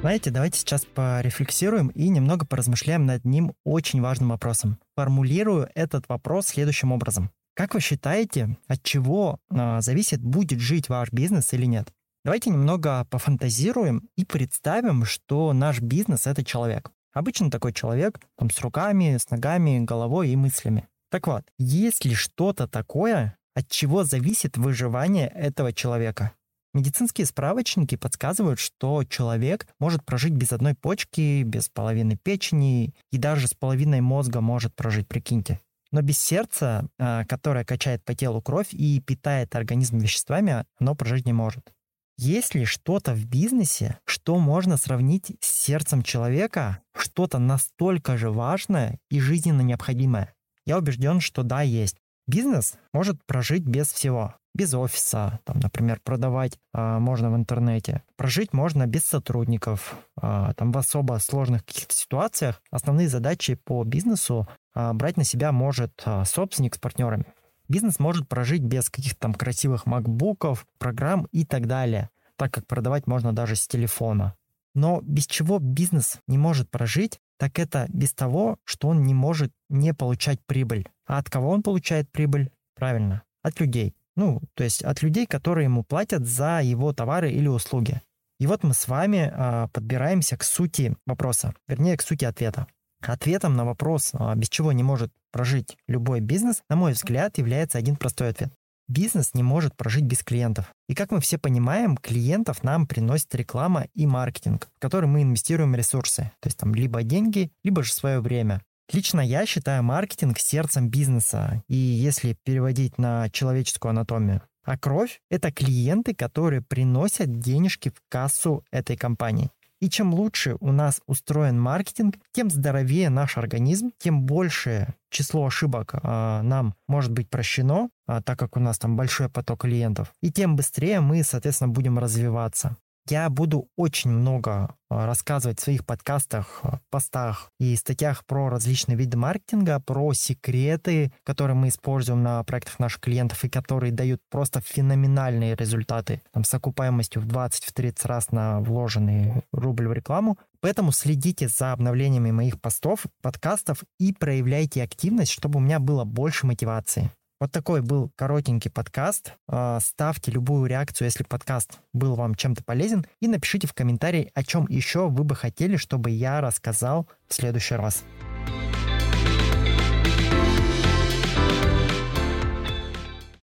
Знаете, давайте сейчас порефлексируем и немного поразмышляем над одним очень важным вопросом. Формулирую этот вопрос следующим образом. Как вы считаете, от чего э, зависит, будет жить ваш бизнес или нет? Давайте немного пофантазируем и представим, что наш бизнес — это человек. Обычно такой человек там, с руками, с ногами, головой и мыслями. Так вот, есть ли что-то такое, от чего зависит выживание этого человека? Медицинские справочники подсказывают, что человек может прожить без одной почки, без половины печени и даже с половиной мозга может прожить, прикиньте. Но без сердца, а, которое качает по телу кровь и питает организм веществами, оно прожить не может. Есть ли что-то в бизнесе, что можно сравнить с сердцем человека, что-то настолько же важное и жизненно необходимое? Я убежден, что да, есть. Бизнес может прожить без всего без офиса, там, например, продавать а, можно в интернете. Прожить можно без сотрудников. А, там в особо сложных каких-то ситуациях основные задачи по бизнесу а, брать на себя может а, собственник с партнерами. Бизнес может прожить без каких-то там красивых макбуков, программ и так далее, так как продавать можно даже с телефона. Но без чего бизнес не может прожить, так это без того, что он не может не получать прибыль. А от кого он получает прибыль? Правильно, от людей. Ну, то есть от людей, которые ему платят за его товары или услуги. И вот мы с вами а, подбираемся к сути вопроса, вернее, к сути ответа. Ответом на вопрос, а, без чего не может прожить любой бизнес, на мой взгляд, является один простой ответ. Бизнес не может прожить без клиентов. И как мы все понимаем, клиентов нам приносит реклама и маркетинг, в который мы инвестируем ресурсы. То есть там либо деньги, либо же свое время. Лично я считаю маркетинг сердцем бизнеса, и если переводить на человеческую анатомию. А кровь — это клиенты, которые приносят денежки в кассу этой компании. И чем лучше у нас устроен маркетинг, тем здоровее наш организм, тем большее число ошибок а, нам может быть прощено, а, так как у нас там большой поток клиентов, и тем быстрее мы, соответственно, будем развиваться. Я буду очень много а, рассказывать в своих подкастах, а, постах и статьях про различные виды маркетинга, про секреты, которые мы используем на проектах наших клиентов и которые дают просто феноменальные результаты там, с окупаемостью в 20-30 раз на вложенный рубль в рекламу. Поэтому следите за обновлениями моих постов, подкастов и проявляйте активность, чтобы у меня было больше мотивации. Вот такой был коротенький подкаст. А, ставьте любую реакцию, если подкаст был вам чем-то полезен, и напишите в комментарии, о чем еще вы бы хотели, чтобы я рассказал в следующий раз.